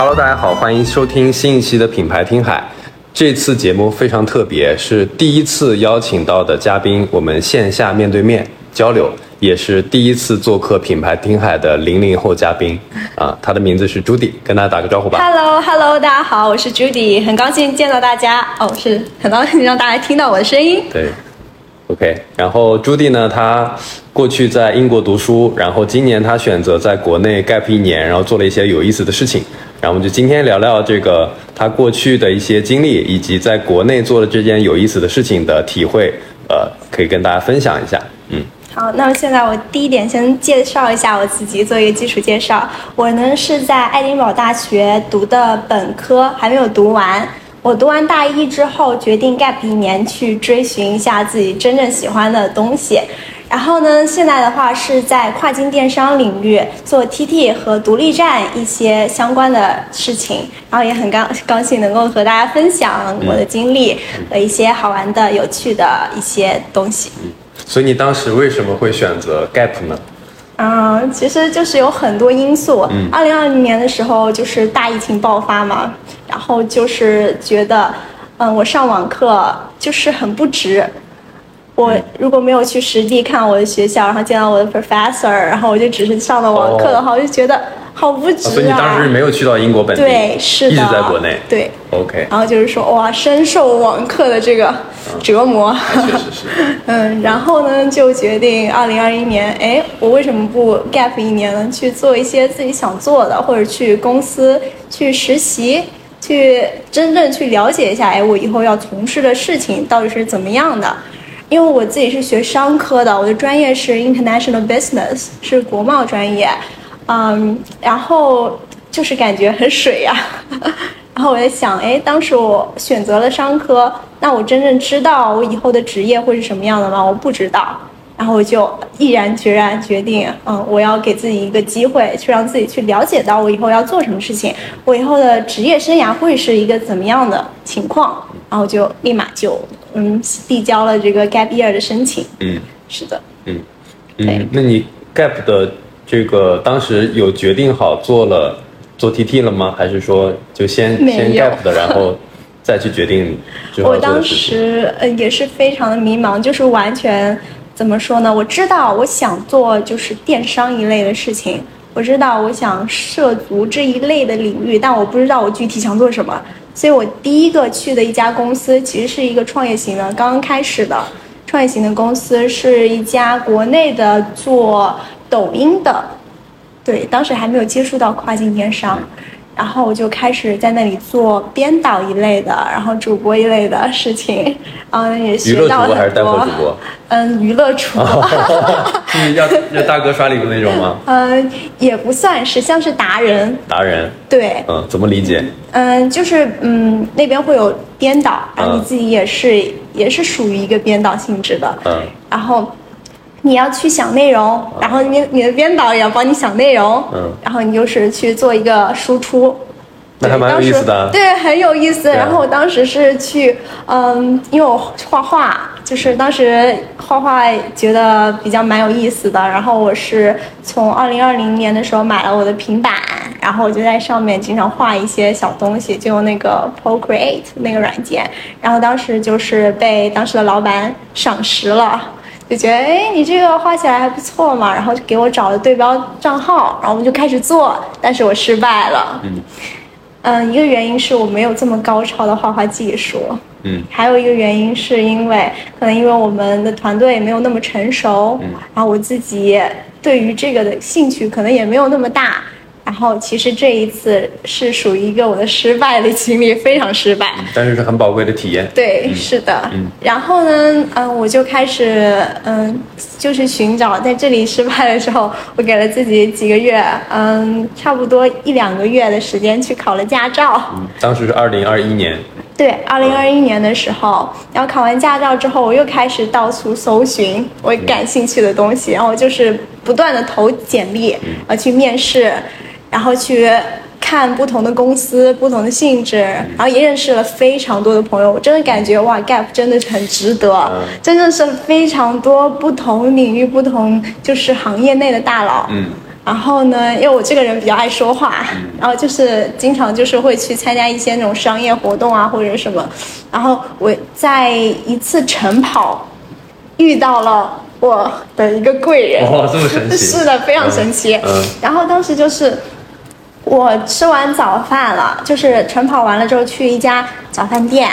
Hello，大家好，欢迎收听新一期的品牌听海。这次节目非常特别，是第一次邀请到的嘉宾，我们线下面对面交流，也是第一次做客品牌听海的零零后嘉宾啊，他的名字是朱迪，跟大家打个招呼吧。Hello，Hello，大家好，我是 Judy，很高兴见到大家。哦，是很高兴让大家听到我的声音。对，OK。然后朱迪呢，他过去在英国读书，然后今年他选择在国内 gap 一年，然后做了一些有意思的事情。然后我们就今天聊聊这个他过去的一些经历，以及在国内做的这件有意思的事情的体会，呃，可以跟大家分享一下。嗯，好，那么现在我第一点先介绍一下我自己，做一个基础介绍。我呢是在爱丁堡大学读的本科，还没有读完。我读完大一之后，决定 gap 一年去追寻一下自己真正喜欢的东西。然后呢，现在的话是在跨境电商领域做 TT 和独立站一些相关的事情，然后也很高高兴能够和大家分享我的经历和一些好玩的、有趣的一些东西。所以你当时为什么会选择 gap 呢？嗯，其实就是有很多因素。二零二零年的时候就是大疫情爆发嘛，然后就是觉得，嗯，我上网课就是很不值。我如果没有去实地看我的学校，然后见到我的 professor，然后我就只是上了网课的话，我就觉得好不值啊。哦所以你当时没有去到英国本地，对，是的，一直在国内。对。OK，然后就是说，哇，深受网课的这个折磨。确实是。嗯，然后呢，就决定二零二一年，哎，我为什么不 gap 一年呢？去做一些自己想做的，或者去公司去实习，去真正去了解一下，哎，我以后要从事的事情到底是怎么样的。因为我自己是学商科的，我的专业是 international business，是国贸专业，嗯，然后就是感觉很水呀、然后我在想，哎，当时我选择了商科，那我真正知道我以后的职业会是什么样的吗？我不知道。然后我就毅然决然决定，嗯，我要给自己一个机会，去让自己去了解到我以后要做什么事情，我以后的职业生涯会是一个怎么样的情况。然后就立马就嗯递交了这个 gap year 的申请。嗯是的，嗯嗯，那你 gap 的这个当时有决定好做了做 TT 了吗？还是说就先先 gap 的，然后再去决定我当？时呃也是非常的迷茫，就是完全怎么说呢？我知道我想做就是电商一类的事情，我知道我想涉足这一类的领域，但我不知道我具体想做什么。所以我第一个去的一家公司其实是一个创业型的，刚刚开始的。创业型的公司，是一家国内的做抖音的，对，当时还没有接触到跨境电商。然后我就开始在那里做编导一类的，然后主播一类的事情，嗯，也娱学到了乐主播还是带很多。货主播？嗯，娱乐主播，是要要大哥刷礼物那种吗？嗯，也不算是，像是达人，达人，对，嗯，怎么理解？嗯，就是嗯，那边会有编导，然后你嗯自己也是、也是属于一个编导性质的，嗯然后你要去想内容，然后你你的编导也要帮你想内容，嗯然后你就是去做一个输出。那还蛮有意思的对，很有意思。啊然后我当时是去，嗯，因为我画画，就是当时画画觉得比较蛮有意思的。然后我是从二零二零年的时候买了我的平板，然后我就在上面经常画一些小东西，就用那个 Procreate 那个软件。然后当时就是被当时的老板赏识了。就觉得哎，你这个画起来还不错嘛，然后就给我找了对标账号，然后我们就开始做，但是我失败了。嗯嗯，一个原因是我没有这么高超的画画技术，嗯还有一个原因是因为可能因为我们的团队没有那么成熟，嗯然后我自己对于这个的兴趣可能也没有那么大。然后其实这一次是属于一个我的失败的经历，非常失败。但是是很宝贵的体验。对，是的。嗯然后呢，嗯，我就开始，嗯，就是寻找，在这里失败的时候，我给了自己几个月，嗯，差不多一两个月的时间去考了驾照。嗯，当时是二零二一年，对，二零二一年的时候，然后考完驾照之后，我又开始到处搜寻我感兴趣的东西，然后就是不断的投简历，然后去面试，然后去看不同的公司、不同的性质，然后也认识了非常多的朋友。我真的感觉哇，Gap 真的是很值得，嗯。真的是非常多不同领域、不同就是行业内的大佬。嗯，然后呢，因为我这个人比较爱说话，然后就是经常就是会去参加一些那种商业活动啊或者什么，然后我在一次晨跑遇到了我的一个贵人，哦这么神奇。是的，非常神奇。嗯嗯。然后当时就是我吃完早饭了，就是晨跑完了之后去一家早饭店，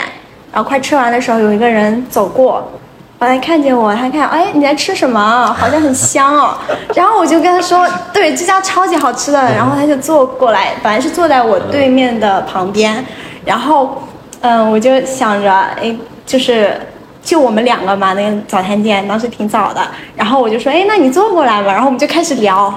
然后快吃完的时候，有一个人走过，完了看见我，他看，哎，你在吃什么？好像很香哦。然后我就跟他说，对，这家超级好吃的。然后他就坐过来，本来是坐在我对面的旁边，然后，嗯，我就想着，哎，就是。就我们两个嘛，那个早餐店当时挺早的，然后我就说，哎，那你坐过来吧，然后我们就开始聊。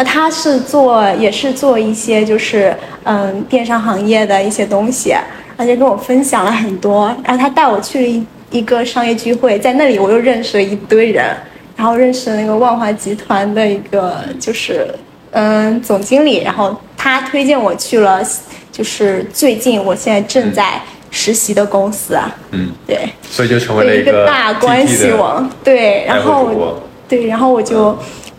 那他是做也是做一些就是嗯电商行业的一些东西，而且跟我分享了很多。然后他带我去了一一个商业聚会，在那里我又认识了一堆人，然后认识了那个万华集团的一个就是嗯总经理，然后他推荐我去了，就是最近我现在正在实习的公司啊，嗯，对。所以就成为了对一个大关系网，对，然后对，然后我就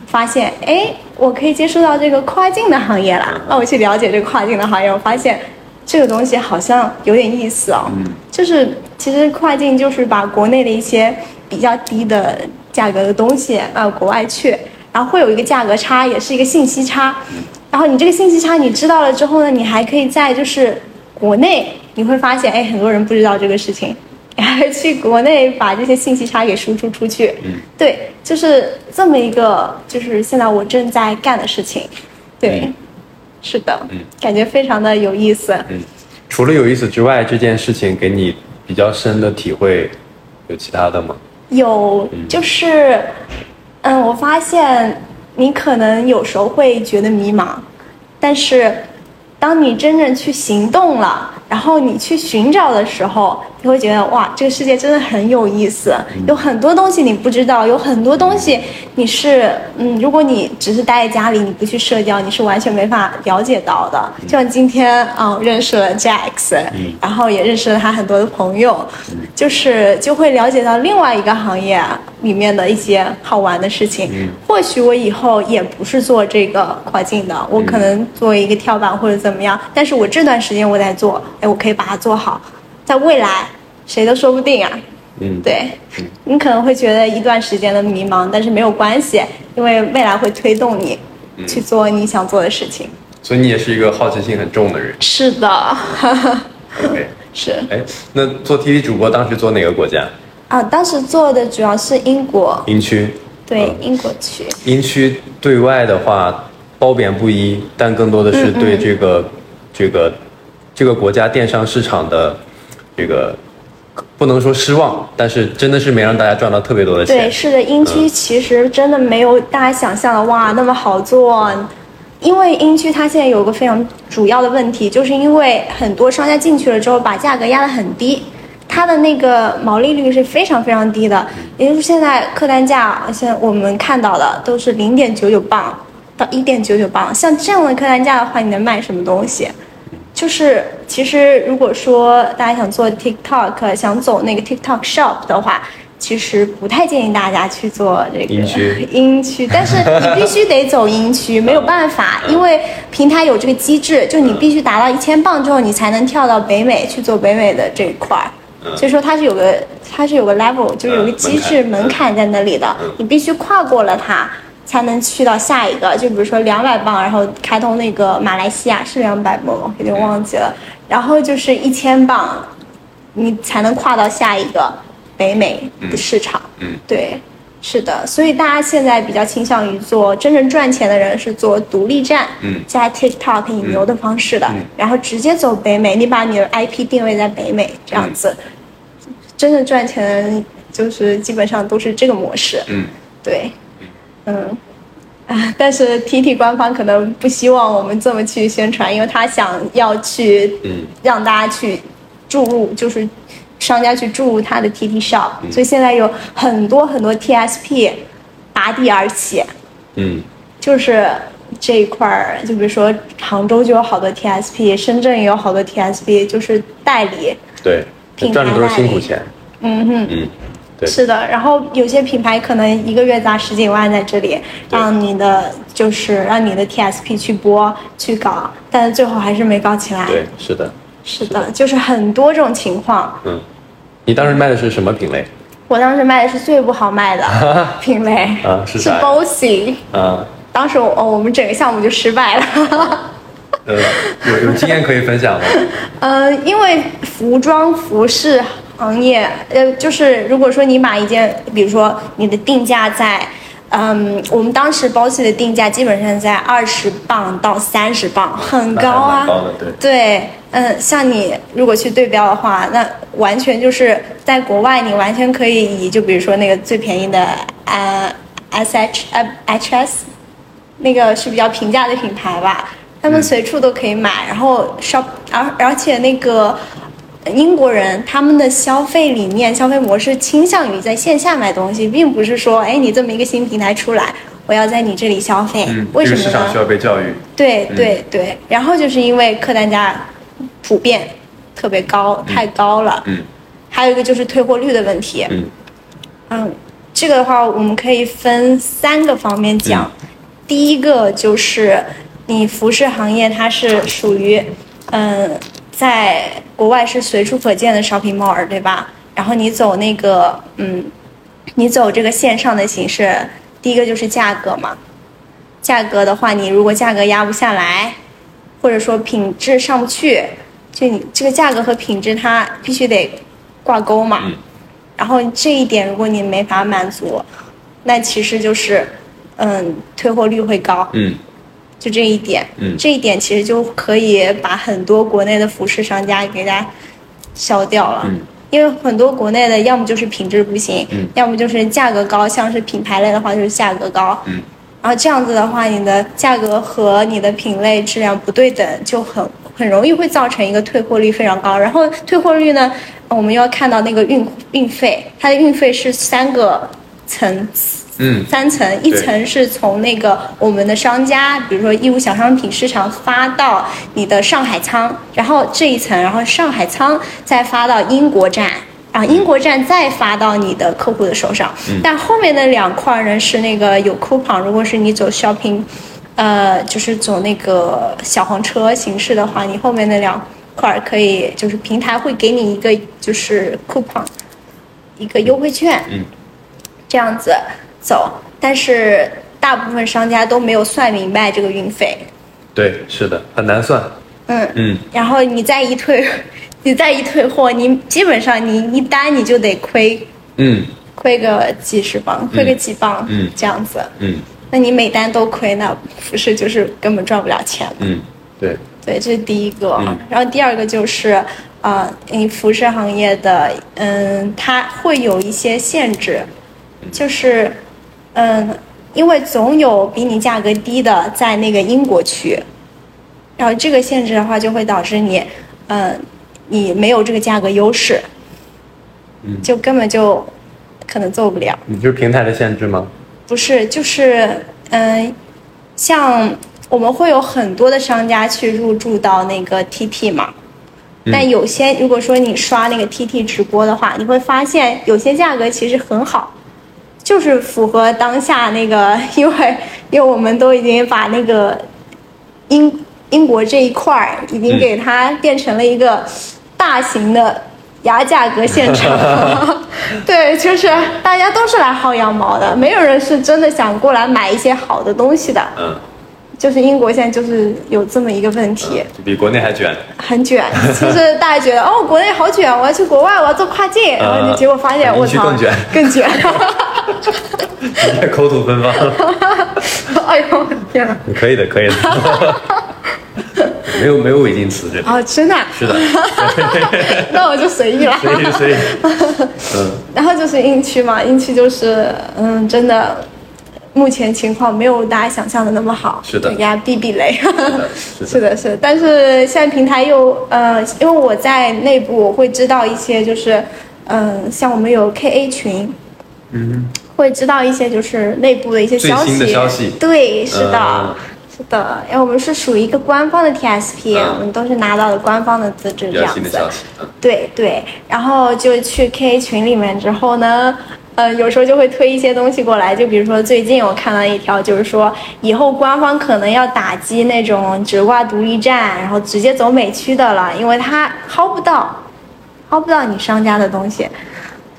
发现，哎，我可以接触到这个跨境的行业啦。那我去了解这个跨境的行业，我发现这个东西好像有点意思哦。嗯就是其实跨境就是把国内的一些比较低的价格的东西卖到国外去，然后会有一个价格差，也是一个信息差。然后你这个信息差你知道了之后呢，你还可以在就是国内你会发现，哎，很多人不知道这个事情，去国内把这些信息差给输出出去。嗯，对，就是这么一个，就是现在我正在干的事情。对，嗯是的，嗯感觉非常的有意思。嗯除了有意思之外，这件事情给你比较深的体会，有其他的吗？有，就是，嗯，我发现你可能有时候会觉得迷茫，但是当你真正去行动了，然后你去寻找的时候，你会觉得哇，这个世界真的很有意思，有很多东西你不知道，有很多东西你是，嗯，如果你只是待在家里，你不去社交，你是完全没法了解到的。就像今天，嗯，认识了 Jax，然后也认识了他很多的朋友，就是就会了解到另外一个行业里面的一些好玩的事情。或许我以后也不是做这个跨境的，我可能作为一个跳板或者怎么样，但是我这段时间我在做，哎，我可以把它做好，在未来谁都说不定啊。嗯，对，你可能会觉得一段时间的迷茫，但是没有关系，因为未来会推动你去做你想做的事情。所以你也是一个好奇心很重的人。是的，OK，是哎，那做 TV 主播当时做哪个国家？啊，当时做的主要是英国，英区。对，英国区。英区对外的话褒贬不一，但更多的是对这个、这个这个国家电商市场的这个不能说失望，但是真的是没让大家赚到特别多的钱。对，是的，英区其实真的没有大家想象的哇那么好做，因为英区它现在有个非常主要的问题，就是因为很多商家进去了之后把价格压得很低，它的那个毛利率是非常非常低的，也就是现在客单价，现在我们看到的都是零点九九磅到一点九九磅，像这样的客单价的话，你能卖什么东西？就是其实如果说大家想做 TikTok，想走那个 TikTok Shop 的话，其实不太建议大家去做这个音区 但是你必须得走音区，没有办法，因为平台有这个机制，就你必须达到一千磅之后，你才能跳到北美去做北美的这一块儿。所以说它是有个它是有个 level，就是有个机制嗯门槛在那里的，你必须跨过了它。才能去到下一个，就比如说两百磅，然后开通那个马来西亚是两百磅吗？有点忘记了。然后就是一千磅，你才能跨到下一个北美的市场。嗯，对，是的。所以大家现在比较倾向于做真正赚钱的人是做独立站，嗯加 TikTok 引流的方式的，嗯然后直接走北美，你把你的 IP 定位在北美这样子，真正赚钱的人就是基本上都是这个模式。嗯，对，嗯，啊，但是 TT 官方可能不希望我们这么去宣传，因为他想要去嗯。让大家去注入，就是商家去注入他的 TT shop，、所以现在有很多很多 TSP 拔地而起，嗯。就是这一块儿，就比如说杭州就有好多 TSP，深圳也有好多 TSP，就是代理，对，赚的都是辛苦钱。嗯哼，嗯，对是的。然后有些品牌可能一个月砸十几万在这里，让你的就是让你的 TSP 去播去搞，但是最后还是没搞起来。对，是的，是的，就是很多这种情况。嗯，你当时卖的是什么品类？我当时卖的是最不好卖的 品类，是啊是啥呀 Bossy。啊，当时我、哦、我们整个项目就失败了。呃，有有经验可以分享吗？呃，因为服装服饰行业，呃，就是如果说你买一件，比如说你的定价在，嗯，我们当时包系的定价基本上在二十磅到三十磅，很高啊。高的，对。对，嗯，像你如果去对标的话，那完全就是在国外，你完全可以以就比如说那个最便宜的呃 S H 呃 H S，那个是比较平价的品牌吧，他们随处都可以买，然后 shop，而而且那个。英国人他们的消费理念、消费模式倾向于在线下买东西，并不是说，哎，你这么一个新平台出来，我要在你这里消费，嗯，为什么市场需要被教育。对对对，然后就是因为客单价普遍特别高，太高了。嗯还有一个就是退货率的问题。嗯嗯，这个的话我们可以分三个方面讲。嗯第一个就是你服饰行业它是属于，嗯，在国外是随处可见的 shopping mall，对吧？然后你走那个，嗯，你走这个线上的形式，第一个就是价格嘛。价格的话，你如果价格压不下来，或者说品质上不去，就你这个价格和品质它必须得挂钩嘛。嗯然后这一点如果你没法满足，那其实就是，嗯，退货率会高。嗯就这一点，嗯这一点其实就可以把很多国内的服饰商家给它消掉了。嗯因为很多国内的要么就是品质不行，嗯要么就是价格高，像是品牌类的话就是价格高，嗯然后这样子的话，你的价格和你的品类质量不对等，就很很容易会造成一个退货率非常高。然后退货率呢，我们要看到那个运运费，它的运费是三个层次。嗯三层，一层是从那个我们的商家，比如说义乌小商品市场发到你的上海仓，然后这一层，然后上海仓再发到英国站，啊，英国站再发到你的客户的手上。但后面的两块呢是那个有 coupon，如果是你走 shopping，呃，就是走那个小黄车形式的话，你后面那两块可以就是平台会给你一个就是 coupon，一个优惠券。嗯这样子走，但是大部分商家都没有算明白这个运费，对，是的，很难算。嗯，嗯然后你再一退，你再一退货，你基本上你一单你就得亏嗯亏个几十磅，亏个几磅，嗯这样子，嗯那你每单都亏，那服饰就是根本赚不了钱了。嗯，对，对，这是第一个。嗯然后第二个就是，啊、你服饰行业的，嗯，它会有一些限制，就是，嗯，因为总有比你价格低的在那个英国区，然后这个限制的话，就会导致你，嗯，你没有这个价格优势，嗯。就根本就可能做不了。你就是平台的限制吗？不是，就是嗯、像我们会有很多的商家去入驻到那个 TT 嘛，嗯。但有些如果说你刷那个 TT 直播的话，你会发现有些价格其实很好，就是符合当下那个，因为因为我们都已经把那个英英国这一块儿已经嗯给它变成了一个大型的牙价格现场。对，就是大家都是来薅羊毛的，没有人是真的想过来买一些好的东西的。嗯，就是英国现在就是有这么一个问题，就比国内还卷。很卷。就是大家觉得哦，国内好卷，我要去国外，我要做跨境，然后你结果发现嗯我操，更卷更卷。你太口吐芬芳了。哎呦我的天呐！你可以的，可以的。没有没有违禁词这里。啊，真的啊？是的，那我就随意了。随意随意，嗯然后就是硬区嘛，硬区就是嗯，真的，目前情况没有大家想象的那么好，是的给大家避避雷。是的是的，但是现在平台又呃，因为我在内部我会知道一些，就是嗯、像我们有 KA 群，嗯，会知道一些就是内部的一些消息。最新的消息对，是的，嗯是是的，因为我们是属于一个官方的 TSP，、嗯我们都是拿到了官方的资质这样子。新的消息。嗯对对，然后就去 K 群里面之后呢，呃，有时候就会推一些东西过来，就比如说最近我看到一条，就是说以后官方可能要打击那种只挂独立站，然后直接走美区的了，因为它薅不到，薅不到你商家的东西，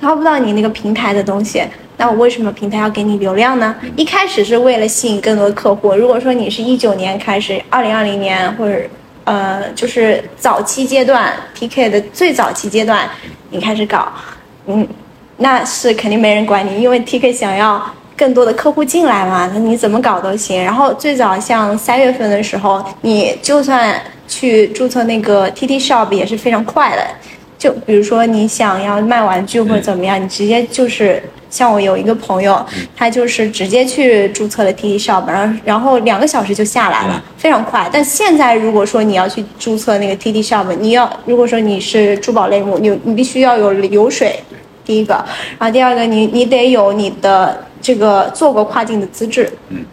薅不到你那个平台的东西。那我为什么平台要给你流量呢？一开始是为了吸引更多的客户。如果说你是一九年开始，二零二零年或者呃，就是早期阶段 PK 的最早期阶段，你开始搞，嗯，那是肯定没人管你，因为 TK 想要更多的客户进来嘛，那你怎么搞都行。然后最早像三月份的时候，你就算去注册那个 TT Shop 也是非常快的，就比如说你想要卖玩具或者怎么样，你直接就是像我有一个朋友，他就是直接去注册了 TT Shop，然后然后两个小时就下来了，非常快。但现在如果说你要去注册那个 TT Shop，你要如果说你是珠宝类目，你你必须要有流水，第一个，然后第二个你你得有你的这个做过跨境的资质，嗯，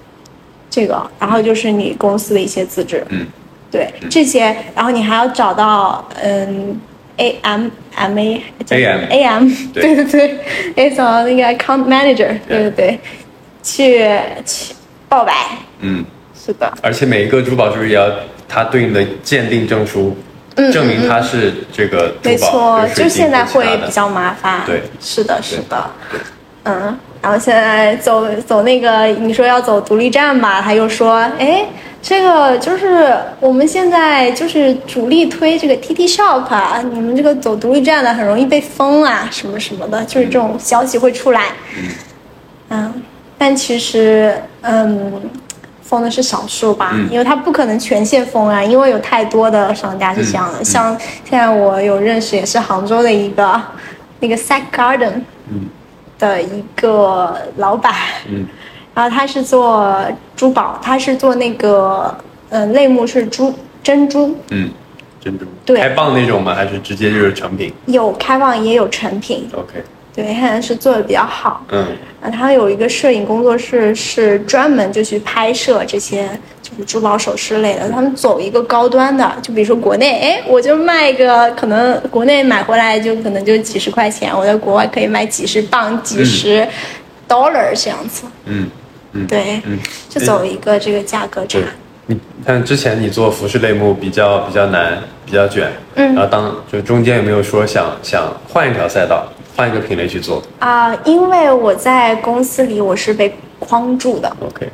这个，然后就是你公司的一些资质，嗯，对这些，然后你还要找到嗯 A M M A 叫什么 AM A M 对对。对对，得找到那个 account manager，对对对，去去报白，嗯，是的，而且每一个珠宝就是要它对应的鉴定证书，嗯证明它是这个珠没错宝，，就现在会比较较麻烦。对。是的，是的，嗯。然后现在走走那个，你说要走独立站吧，他又说，哎，这个就是我们现在就是主力推这个 TT Shop 啊，你们这个走独立站的很容易被封啊，什么什么的，就是这种消息会出来。嗯，但其实，嗯，封的是少数吧，嗯因为他不可能全线封啊，因为有太多的商家是这样的。像现在我有认识，也是杭州的一个那个 Sack Garden 的一个老板，嗯。然后他是做珠宝，他是做那个，嗯、类目是珠珍珠，嗯，珍珠。对。开蚌那种吗？还是直接就是成品？有开蚌也有成品，？OK，对，现在是做的比较好。嗯啊，他有一个摄影工作室，是专门就去拍摄这些就是珠宝首饰类的。他们走一个高端的，就比如说国内，哎，我就卖一个，可能国内买回来就可能就几十块钱，我在国外可以卖几十磅、几十 dollar 这样子。嗯嗯，对，嗯，就走一个这个价格差。你看之前你做服饰类目比较比较难，比较卷，嗯然后当就中间有没有说想想换一条赛道，换一个品类去做啊、因为我在公司里我是被框住的，？OK，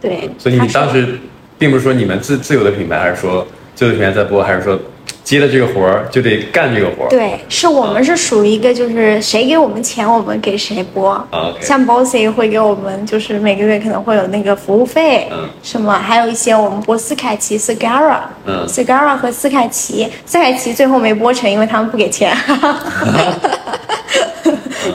对，所以你当时并不是说你们自自有的品牌，还是说自有的品牌在播，还是说接了这个活儿就得干这个活儿？对，是我们是属于一个，就是谁给我们钱，我们给谁播。啊，OK 像 Bossy 会给我们，就是每个月可能会有那个服务费，嗯什么，还有一些我们播斯凯奇 Sagara，嗯 Sagara 和斯凯奇，斯凯奇最后没播成，因为他们不给钱。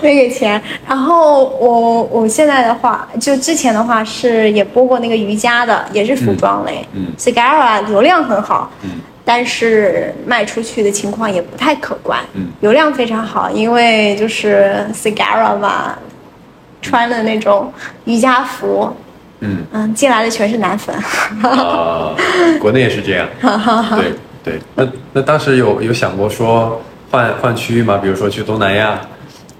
没 给钱，然后我我现在的话，就之前的话是也播过那个瑜伽的，也是服装类，嗯嗯 Sagara 流量很好，嗯但是卖出去的情况也不太可观。嗯流量非常好，因为就是 Sagara 嘛，穿的那种瑜伽服，嗯嗯，进来的全是男粉。啊，国内也是这样。对对，那那当时有有想过说换换区域吗？比如说去东南亚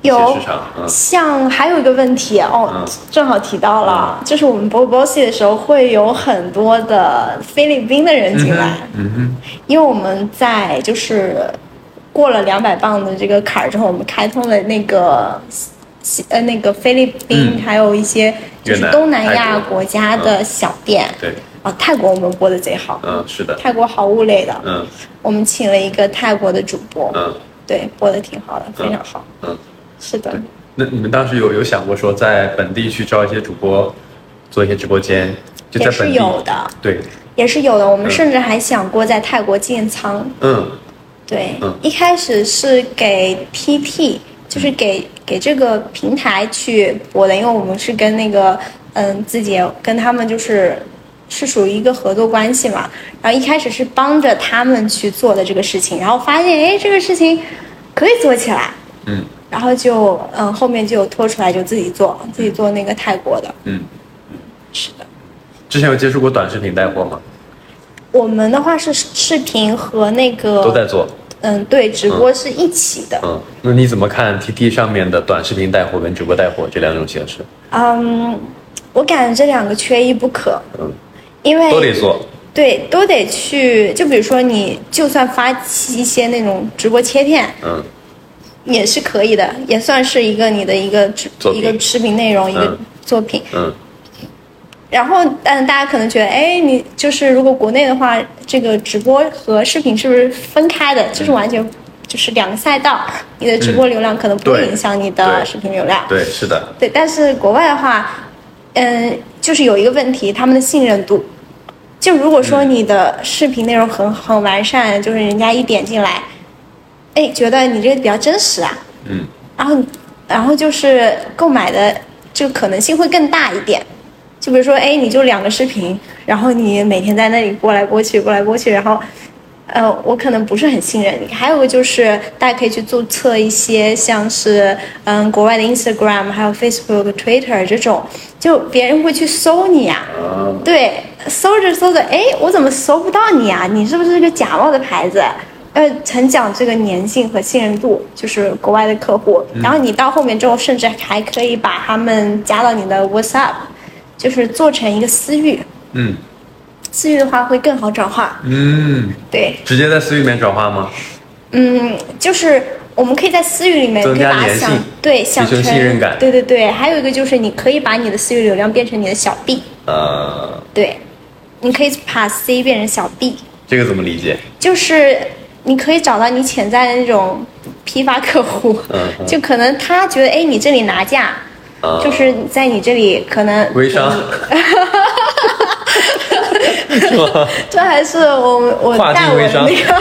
有市场，嗯。像还有一个问题哦，嗯。正好提到了，就是我们播 Bossy 的时候会有很多的菲律宾的人进来，嗯哼因为我们在就是过了两百磅的这个坎儿之后，我们开通了那个西呃那个菲律宾，嗯。还有一些就是东南亚国国家的小店。对，啊，泰国我们播的贼好，嗯是的，泰国好物类的，嗯。我们请了一个泰国的主播，嗯。对，播的挺好的，非常好。嗯。是的，那你们当时有有想过说在本地去招一些主播，做一些直播间，就在也是有的，对，也是有的。我们嗯。甚至还想过在泰国建仓。嗯。对，嗯。一开始是给 TT，就是给给这个平台去播的，因为我们是跟那个嗯自己跟他们就是是属于一个合作关系嘛。然后一开始是帮着他们去做的这个事情，然后发现哎这个事情可以做起来，嗯然后就嗯后面就有拖出来就自己做，自己做那个泰国的，嗯。是的。之前有接触过短视频带货吗？我们的话是视频和那个都在做。嗯，对，直播是一起的。嗯，那你怎么看 TT 上面的短视频带货跟直播带货这两种形式？嗯，我感觉这两个缺一不可。嗯，因为都得做。对，都得去。就比如说，你就算发一些那种直播切片，嗯，也是可以的，也算是一个你的一个一个视频内容，一个作品。嗯。然后，但大家可能觉得，哎，你就是如果国内的话，这个直播和视频是不是分开的？就是完全就是两个赛道。你的直播流量可能不会影响你的视频流量。对，是的。对，但是国外的话，嗯，就是有一个问题，他们的信任度。就如果说你的视频内容很很完善，就是人家一点进来，哎，觉得你这个比较真实啊。嗯。然后，然后就是购买的这个可能性会更大一点。就比如说，哎，你就两个视频，然后你每天在那里播来播去，播来播去，然后，呃，我可能不是很信任你。还有个就是，大家可以去注册一些像是，嗯，国外的 Instagram，还有 Facebook、Twitter 这种，就别人会去搜你呀。对，搜着搜着，哎，我怎么搜不到你啊？你是不是个假冒的牌子？呃，很讲这个粘性和信任度，就是国外的客户。然后你到后面之后，甚至还可以把他们加到你的 WhatsApp。就是做成一个私域，嗯，私域的话会更好转化，嗯，对，直接在私域里面转化吗？嗯，就是我们可以在私域里面增加粘性，对，想成信任感，对对对，还有一个就是你可以把你的私域流量变成你的小 B，呃，对，你可以把 C 变成小 B，这个怎么理解？就是你可以找到你潜在的那种批发客户，嗯，就可能他觉得哎你这里拿价。就是在你这里可能微商？这 还是我我带我的那个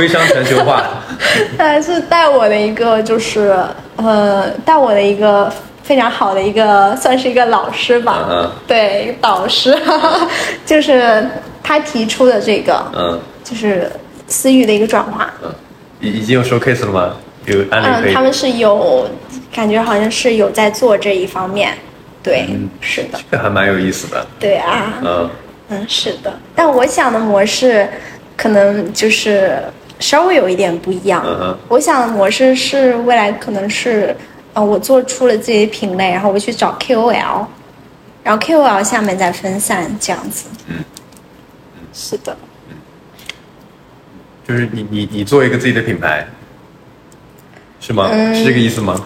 微商全球化，他还是带我的一个就是呃带我的一个非常好的一个算是一个老师吧，嗯，对导师，就是他提出的这个，嗯，就是私域的一个转化，嗯，已已经有 showcase 了吗？有？嗯，他们是有。感觉好像是有在做这一方面，对，是的，这还蛮有意思的。对啊，嗯嗯，是的。但我想的模式可能就是稍微有一点不一样。嗯我想的模式是未来可能是，呃，我做出了自己的品类，然后我去找 KOL，然后 KOL 下面再分散这样子。嗯是的。嗯，就是你你你做一个自己的品牌，是吗？是这个意思吗？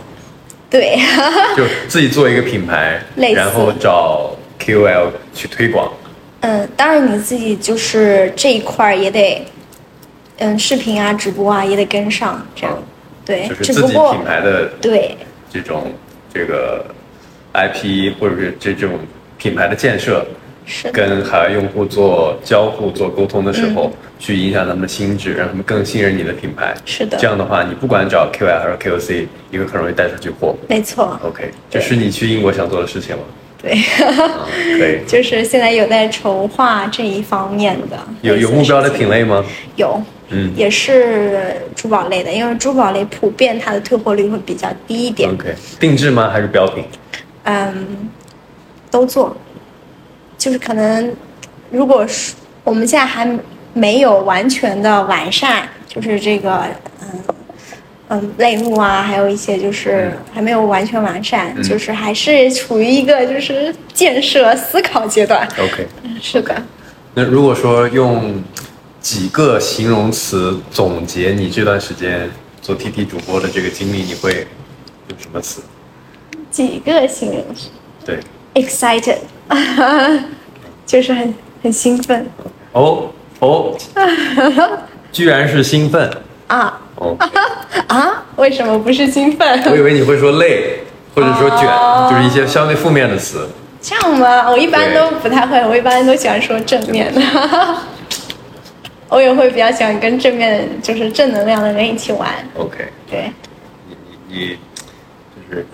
对，就自己做一个品牌，然后找 KOL 去推广。嗯，当然你自己就是这一块也得，嗯，视频啊、直播啊也得跟上，这样。对，就是自己品牌的对这种这个 IP 或者是这种品牌的建设。跟海外用户做交互、做沟通的时候，去影响他们的心智，让他们更信任你的品牌。是的，这样的话，你不管找 QL 还是 KOC，你会很容易带出去货。没错。OK，这是你去英国想做的事情吗？对，可以。就是现在有在筹划这一方面的。有有目标的品类吗？有，嗯，也是珠宝类的，因为珠宝类普遍它的退货率会比较低一点。OK，定制吗？还是标品？嗯，都做。就是可能，如果是我们现在还没有完全的完善，就是这个嗯嗯类目啊，还有一些就是还没有完全完善，就是还是处于一个就是建设思考阶段。OK，是的。那如果说用几个形容词总结你这段时间做 TT 主播的这个经历，你会用什么词？几个形容词？对。excited，就是很很兴奋。哦哦，居然是兴奋啊！哦 啊？为什么不是兴奋？我以为你会说累，或者说卷，就是一些相对负面的词。这样吗？我一般都不太会，我一般都喜欢说正面的。我也会比较喜欢跟正面，就是正能量的人一起玩。OK。对。你你你，就是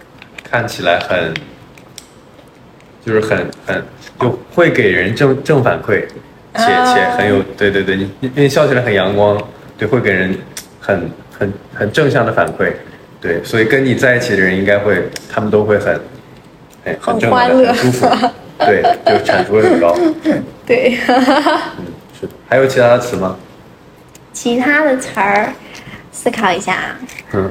看起来很。就是很很就会给人正正反馈，且且很有对对对，你因为笑起来很阳光，对，会给人很很很正向的反馈，对，所以跟你在一起的人应该会，他们都会很很很欢乐，很舒服，对，就产出会很高。对，嗯，是的。还有其他的词吗？其他的词儿，思考一下啊。嗯，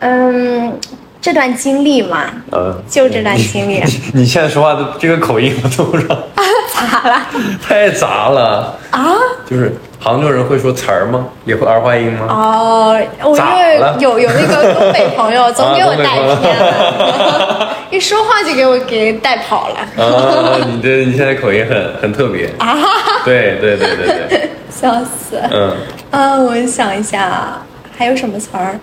嗯，这段经历嘛，呃，就这段经历，你现在说话的这个口音，我都不知道？咋了？太杂了。啊？就是杭州人会说词儿吗？也会儿化音吗？哦，我因为有有那个东北朋友，总给我带偏了，一说话就给我给带跑了。啊，你这你现在口音很很特别。啊，对对对对对，笑死！嗯，啊，我想一下，还有什么词儿？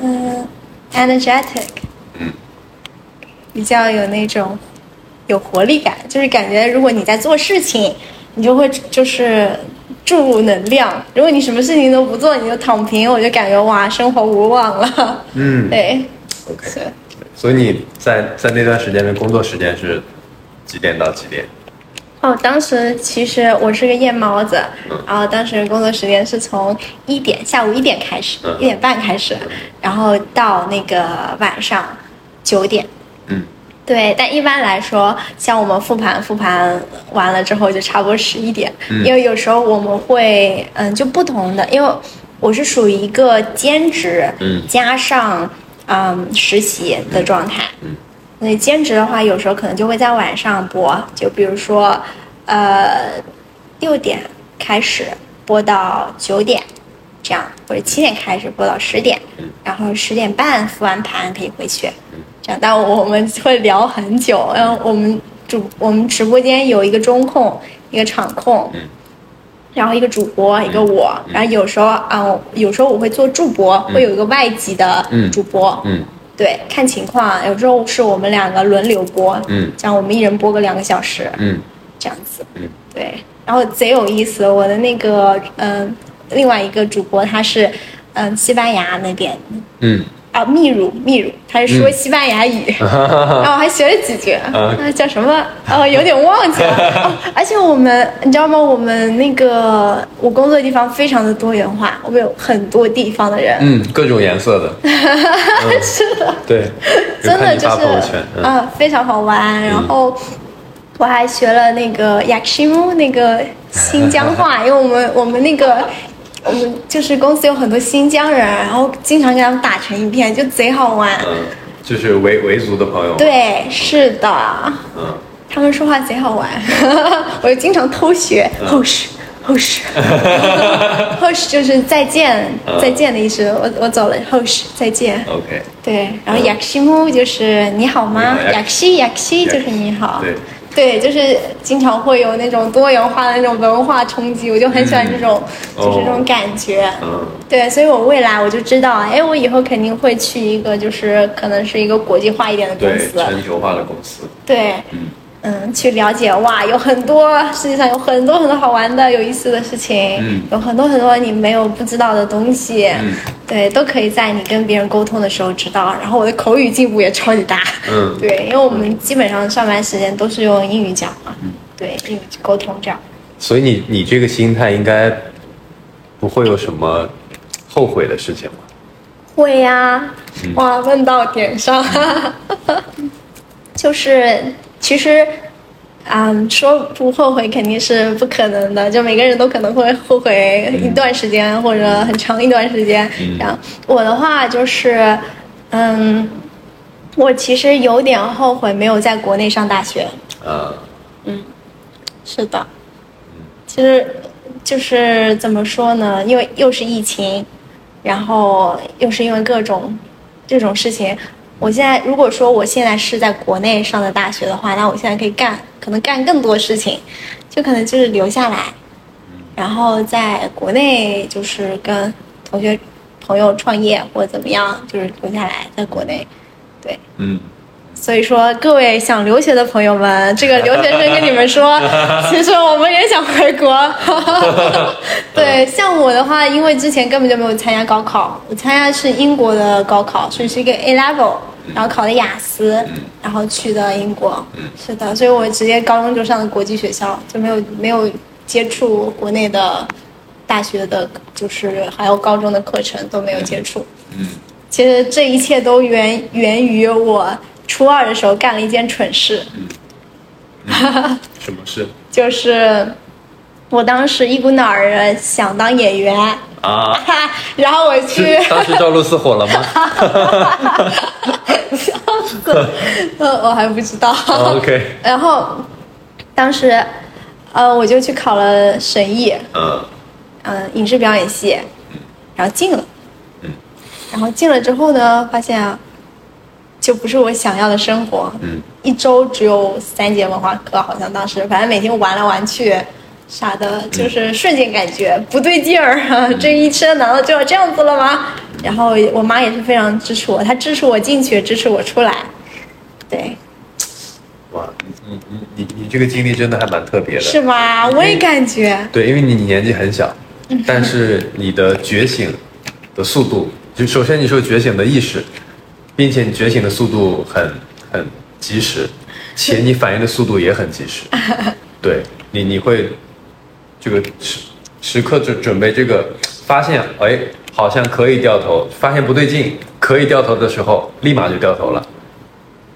嗯，energetic，嗯，比较有那种有活力感，就是感觉如果你在做事情，你就会就是注入能量；如果你什么事情都不做，你就躺平，我就感觉哇，生活无望了。嗯对，，OK。所以你在在那段时间的工作时间是几点到几点？哦，当时其实我是个夜猫子，嗯然后当时工作时间是从一点下午一点开始，嗯一点半开始，然后到那个晚上九点。嗯对，但一般来说，像我们复盘复盘完了之后，就差不多十一点，嗯。因为有时候我们会，嗯，就不同的，因为我是属于一个兼职，嗯。加上嗯实习的状态，嗯。所以兼职的话，有时候可能就会在晚上播，就比如说，呃，六点开始播到九点，这样，或者七点开始播到十点，然后十点半复完盘可以回去，但我们会聊很久，然后我们主我们直播间有一个中控，一个场控。嗯然后一个主播，一个我，然后有时候啊、有时候我会做助播，会有一个外籍的嗯主播，嗯对，看情况，有时候是我们两个轮流播，嗯这样我们一人播个两个小时，嗯这样子，嗯对，然后贼有意思，我的那个嗯、另外一个主播他是嗯、西班牙那边嗯，啊秘鲁秘鲁，他是说西班牙语，然后我还学了几句，啊啊叫什么哦有点忘记了，哦，而且我们你知道吗？我们那个我工作的地方非常的多元化，我们有很多地方的人，嗯，各种颜色的，嗯是的。对，真的就是嗯啊、非常好玩。然后我还学了那个雅克西姆那个新疆话，因为我们我们那个我们就是公司有很多新疆人，然后经常跟他们打成一片，就贼好玩。嗯，就是维维族的朋友，，对，是的，嗯，他们说话贼好玩，我就经常偷学。后世，后世，后世就是再见，嗯再见的意思。我我走了，后世再见。OK，对，然后雅克西木就是你好吗？你好雅克西雅克西就是你好。对，对，就是经常会有那种多元化的那种文化冲击，我就很喜欢这种，嗯。就是这种感觉。嗯。对，所以我未来我就知道，哎，我以后肯定会去一个就是可能是一个国际化一点的公对，司。全球化的公司，对，嗯嗯，去了解哇，有很多世界上有很多很多好玩的、有意思的事情，嗯。有很多很多你没有不知道的东西，嗯。对，都可以在你跟别人沟通的时候知道。然后我的口语进步也超级大，嗯。对，因为我们基本上上班时间都是用英语讲嘛，嗯。对，英语沟通这样。所以你你这个心态应该不会有什么后悔的事情吗？会呀、嗯。哇，问到点上，就是其实，嗯，说不后悔肯定是不可能的，就每个人都可能会后悔一段时间、或者很长一段时间。嗯这样，我的话就是，嗯，我其实有点后悔没有在国内上大学。嗯，是的，其实就是怎么说呢？因为又是疫情，然后又是因为各种这种事情。我现在如果说我现在是在国内上的大学的话，那我现在可以干，可能干更多事情，就可能就是留下来，然后在国内就是跟同学朋友创业或者怎么样，就是留下来在国内，对。嗯，所以说，各位想留学的朋友们，这个留学生跟你们说，其实我们也想回国。对，像我的话，因为之前根本就没有参加高考，我参加是英国的高考，所以是一个 A level，然后考的雅思，然后去的英国。是的，所以我直接高中就上的国际学校，就没有没有接触国内的大学的，就是还有高中的课程都没有接触。嗯，其实这一切都源源于我初二的时候干了一件蠢事。什么事？就是我当时一股脑儿想当演员，啊？然后我去，当时赵露思火了吗？呃，我还不知道。哦？OK，然后当时，呃，我就去考了审艺，嗯。嗯、影视表演系，然后进了，然后进了之后呢，发现啊，就不是我想要的生活，嗯，一周只有三节文化课，好像当时反正每天玩来玩去。啥的，就是瞬间感觉不对劲儿，这一生难道就要这样子了吗？然后我妈也是非常支持我，她支持我进去，支持我出来。对，哇，你你你你你这个经历真的还蛮特别的，是吗？我也感觉，对，因为你年纪很小，但是你的觉醒的速度，就首先你是有觉醒的意识，并且你觉醒的速度很很及时，且你反应的速度也很及时。对你，你会这个时时刻准准备这个，发现哎好像可以掉头，发现不对劲可以掉头的时候，立马就掉头了。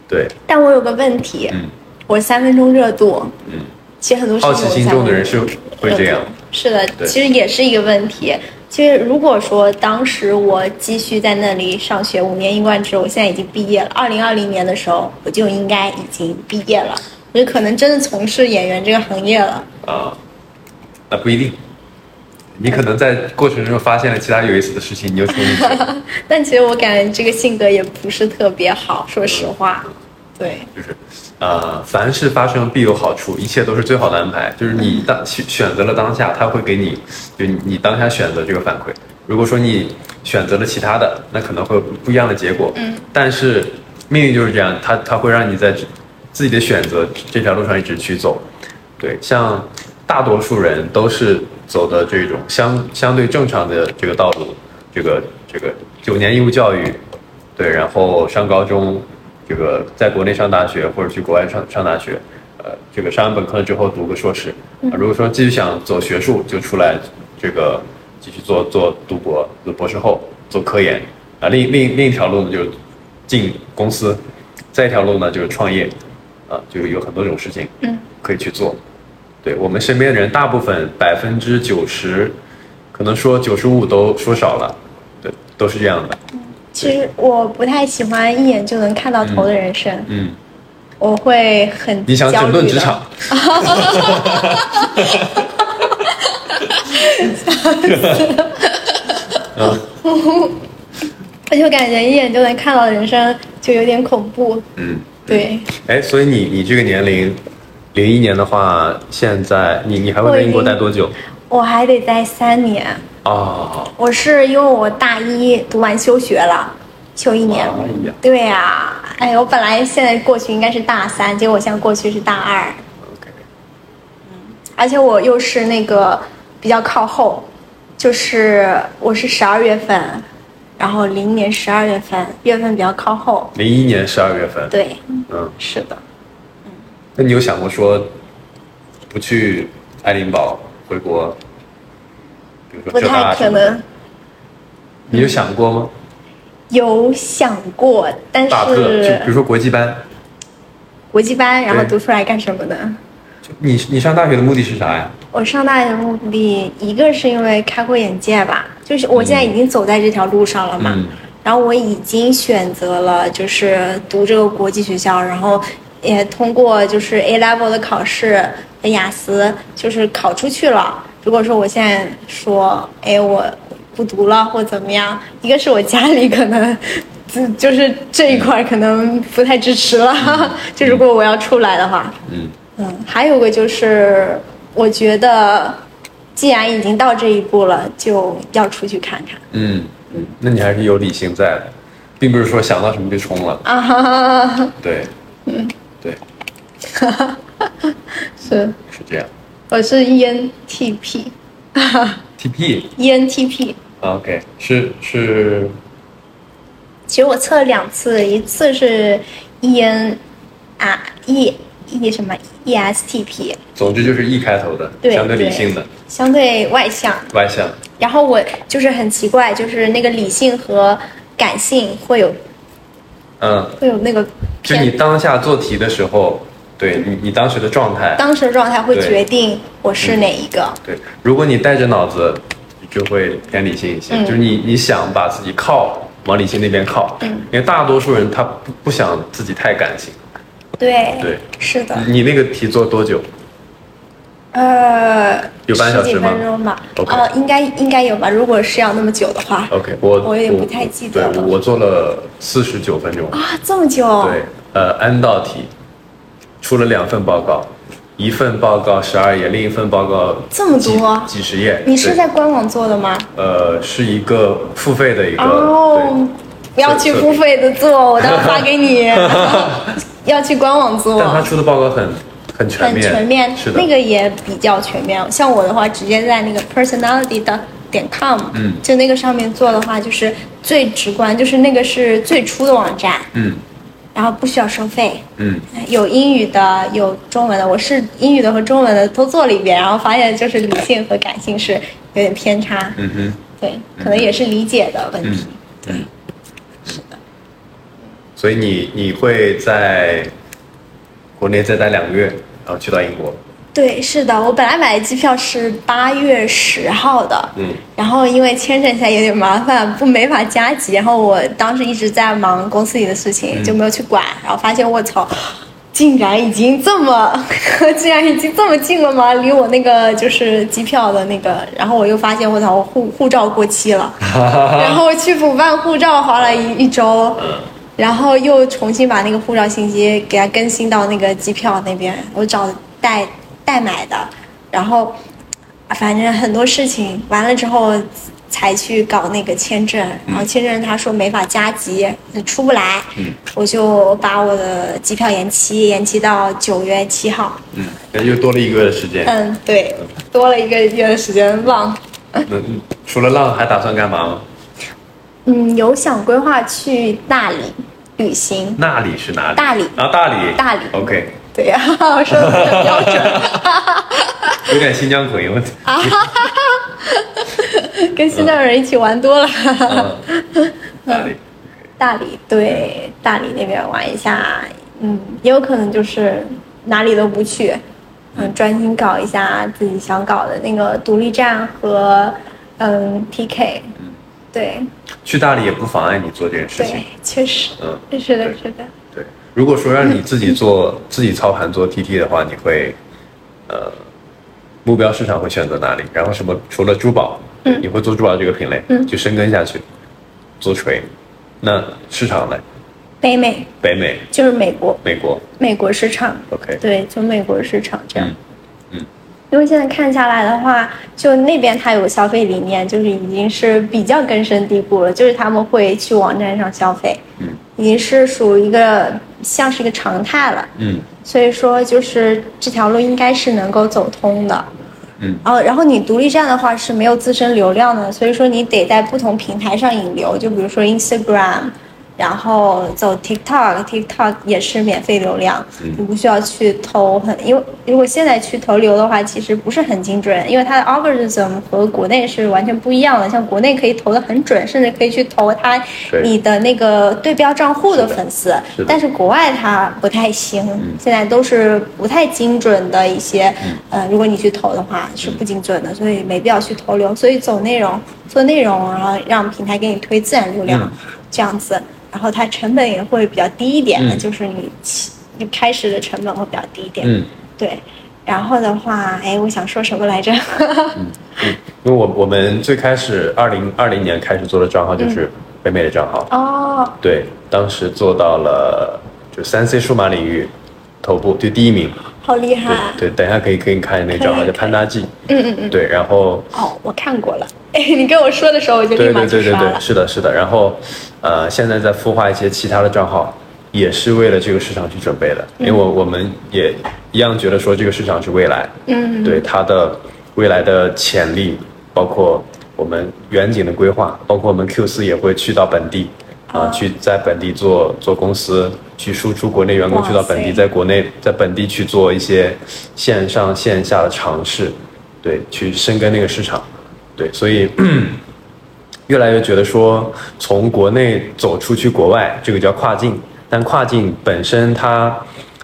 对，但我有个问题，嗯我三分钟热度，嗯，其实很多好奇心重的人是会这样。是的，其实也是一个问题。其实如果说当时我继续在那里上学五年一贯制，我现在已经毕业了。二零二零年的时候，我就应该已经毕业了，我就可能真的从事演员这个行业了。啊，那不一定。你可能在过程中发现了其他有意思的事情，你就冲进去。但其实我感觉这个性格也不是特别好，说实话。对，就是，呃，凡事发生必有好处，一切都是最好的安排。就是你当选选择了当下，他会给你，就你你当下选择这个反馈。如果说你选择了其他的，那可能会有不一样的结果。嗯。但是命运就是这样，它它会让你在自己的选择这条路上一直去走。对，像大多数人都是走的这种相相对正常的这个道路，这个这个九年义务教育，对，然后上高中，这个在国内上大学或者去国外上上大学，呃，这个上完本科之后读个硕士，啊，如果说继续想走学术，就出来这个继续做做读博，读博士后做科研，啊，另另另一条路呢就是进公司，再一条路呢就是创业，啊，就是有很多种事情，嗯，可以去做。对我们身边的人，大部分百分之九十，可能说九十五都说少了，对，都是这样的。其实我不太喜欢一眼就能看到头的人生，嗯，我会很你想整顿职场？嗯我就感觉一眼就能看到的人生就有点恐怖。嗯，对，哎，所以你你这个年龄，零一年的话，现在你你还会在英国经待多久？我还得待三年。哦，我是因为我大一读完休学了，休一年。哎呀对呀、哎，我本来现在过去应该是大三，结果我现在过去是大二，，OK，而且我又是那个比较靠后，就是我是十二月份，然后零年十二月份，月份比较靠后。零一年十二月份，，对，嗯，是的。嗯那你有想过说不去爱丁堡回国？比如说不太可能，你有想过吗？有想过，但大特，就比如说国际班，国际班，然后读出来干什么呢？你你上大学的目的是啥呀？我上大学的目的，一个是因为开阔眼界吧，就是我现在已经走在这条路上了嘛，嗯然后我已经选择了就是读这个国际学校，然后也通过就是 A level 的考试和雅思，就是考出去了。如果说我现在说，哎，我不读了或怎么样，一个是我家里可能。就就是这一块可能不太支持了，就如果我要出来的话，嗯嗯，还有个就是，我觉得既然已经到这一步了，就要出去看看嗯嗯，那你还是有理性在的，并不是说想到什么就冲了。啊哈哈！对，嗯，对，是，是这样。我是 ENTP，TP ENTP。OK 是是。其实我测了两次，一次是 EN 啊 E E 什么 ESTP，总之就是 E 开头的，对相对理性的。相对外向。外向。然后我就是很奇怪，就是那个理性和感性会有嗯，会有那个就偏你当下做题的时候，对你你当时的状态，当时的状态会决定我是哪一个。对，如果你带着脑子，你就会偏理性一些，嗯就是你你想把自己靠往理性那边靠，嗯因为大多数人他不不想自己太感性。对，对是的，你那个题做多久？呃，有半小时十几吗分钟吧，OK 呃，应该应该有吧。如果是要那么久的话，OK，我我有点不太记得了对，我做了四十九分钟。啊，这么久，对，呃，N 道题出了两份报告，一份报告十二页，另一份报告这么多？几几十页。你是在官网做的吗？呃是一个付费的一个哦，不要去付费的做，我待会发给你。要去官网做，但他，出的报告很很全很面，全面，是的，那个也比较全面。像我的话，直接在那个 personality 的点 com，嗯。就那个上面做的话，就是最直观，就是那个是最初的网站，嗯然后不需要收费。嗯有英语的，有中文的。我是英语的和中文的都做了一遍，然后发现就是理性和感性是有点偏差。嗯哼。对，可能也是理解的问题。对，是的。所以你你会在国内再待两个月，然后去到英国。对，是的，我本来买的机票是八月十号的，嗯，然后因为签证现在有点麻烦，不没法加急，然后我当时一直在忙公司里的事情，就没有去管，然后发现我操，竟然已经这么，竟然已经这么近了吗？离我那个就是机票的那个，然后我又发现我操，我护护照过期了，然后我去补办护照花了一一周。然后又重新把那个护照信息给它更新到那个机票那边，我找代代买的，然后反正很多事情完了之后才去搞那个签证，然后签证他说没法加急，出不来，我就把我的机票延期，延期到九月七号。嗯，又多了一个月的时间。嗯，对，多了一个月的时间浪。那 嗯除了浪，还打算干嘛吗？嗯，有想规划去大理旅行。那里是哪里？大理啊，大理。大理 OK，对呀、我 说的很标准。有点新疆口音。啊跟新疆人一起玩多了。嗯，大理。大理对大理那边玩一下，嗯，也有可能就是哪里都不去，嗯，专心搞一下自己想搞的那个独立站和嗯 PK，对去大理也不妨碍你做这件事情对。，确实，嗯，是的，是的。对。如果说让你自己做 自己操盘做 TT 的话，你会呃目标市场会选择哪里？然后什么？除了珠宝，嗯你会做珠宝这个品类，嗯就深耕下去，做锤。那市场呢？北美北美、就是美国，美国美国市场，，OK，对，就美国市场这样。嗯嗯因为现在看下来的话，就那边它有消费理念，就是已经是比较根深蒂固了，就是他们会去网站上消费，嗯已经是属于一个像是一个常态了。嗯所以说，就是这条路应该是能够走通的。嗯然后，然后你独立站的话是没有自身流量的，所以说你得在不同平台上引流，就比如说 Instagram，然后走 TikTok，TikTok 也是免费流量，嗯。你不需要去投很，因为如果现在去投流的话，其实不是很精准，因为它的 algorithm 和国内是完全不一样的。像国内可以投的很准，甚至可以去投它你的那个对标账户的粉丝是，但是国外它不太行，现在都是不太精准的一些，呃，如果你去投的话是不精准的，所以没必要去投流。所以走内容，做内容，然后让平台给你推自然流量，嗯。这样子，然后它成本也会比较低一点，嗯就是你起你开始的成本会比较低一点，嗯对。然后的话，哎，我想说什么来着？嗯，因为我我们最开始二零二零年开始做的账号就是北美的账号，哦，对，当时做到了就三 C 数码领域头部，就第一名。好厉害！对对，等一下可以给你看那个账号叫潘大记。嗯嗯嗯。对，然后哦，我看过了。哎，你跟我说的时候，我就立对马对对对对，去刷了。是的，是的。然后呃，现在在孵化一些其他的账号，也是为了这个市场去准备的，因为我我们也一样觉得说这个市场是未来，嗯，对它的未来的潜力，包括我们远景的规划，包括我们 Q 四也会去到本地。啊，哦去在本地做做公司，去输出国内员工去到本地，在国内在本地去做一些线上线下的尝试，对，去深耕那个市场，对，所以 越来越觉得说，从国内走出去国外，这个叫跨境。但跨境本身它